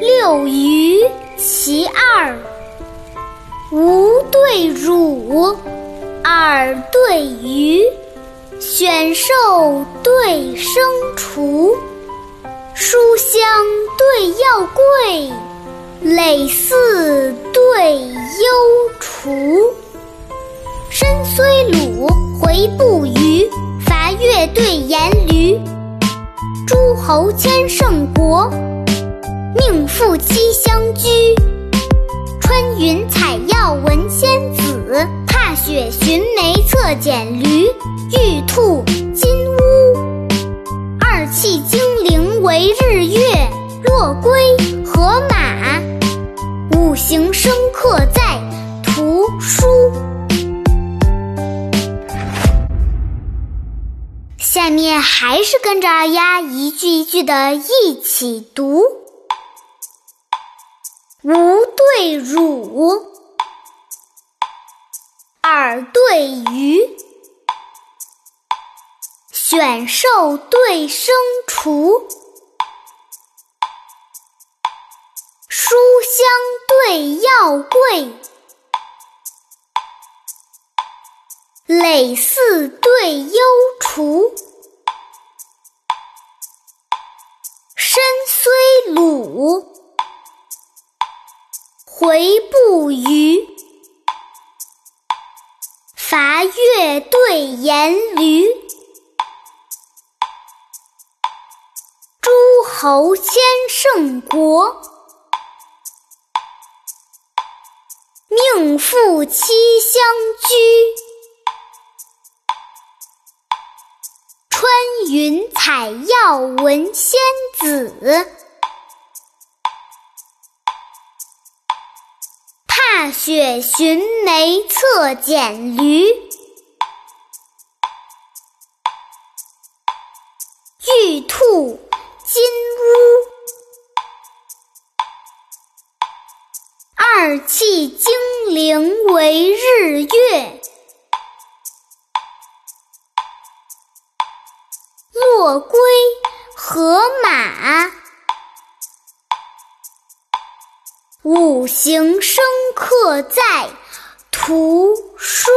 六余其二，吾对汝，尔对鱼，选兽对牲畜，书香对药贵，累似对幽雏。身虽鲁，回不虞，伐越对颜驴。诸侯千乘国，命妇妻相居。穿云采药闻仙子，踏雪寻梅策蹇驴。玉兔金乌，二气精灵为日月。落龟河马，五行生克在图书。下面还是跟着二丫一句一句的一起读：吾对汝，尔对鱼，选兽对牲畜，书香对药贵，累似对幽雏。身虽鲁，回不虞，伐越对颜驴。诸侯千乘国，命妇妻相居。穿云采药闻仙子，踏雪寻梅策蹇驴。玉兔金乌，二气精灵为日月。落龟河马，五行生克在图书。